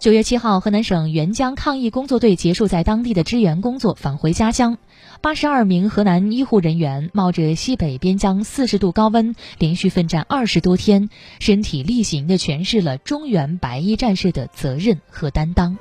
九月七号，河南省援疆抗疫工作队结束在当地的支援工作，返回家乡。八十二名河南医护人员冒着西北边疆四十度高温，连续奋战二十多天，身体力行地诠释了中原白衣战士的责任和担当。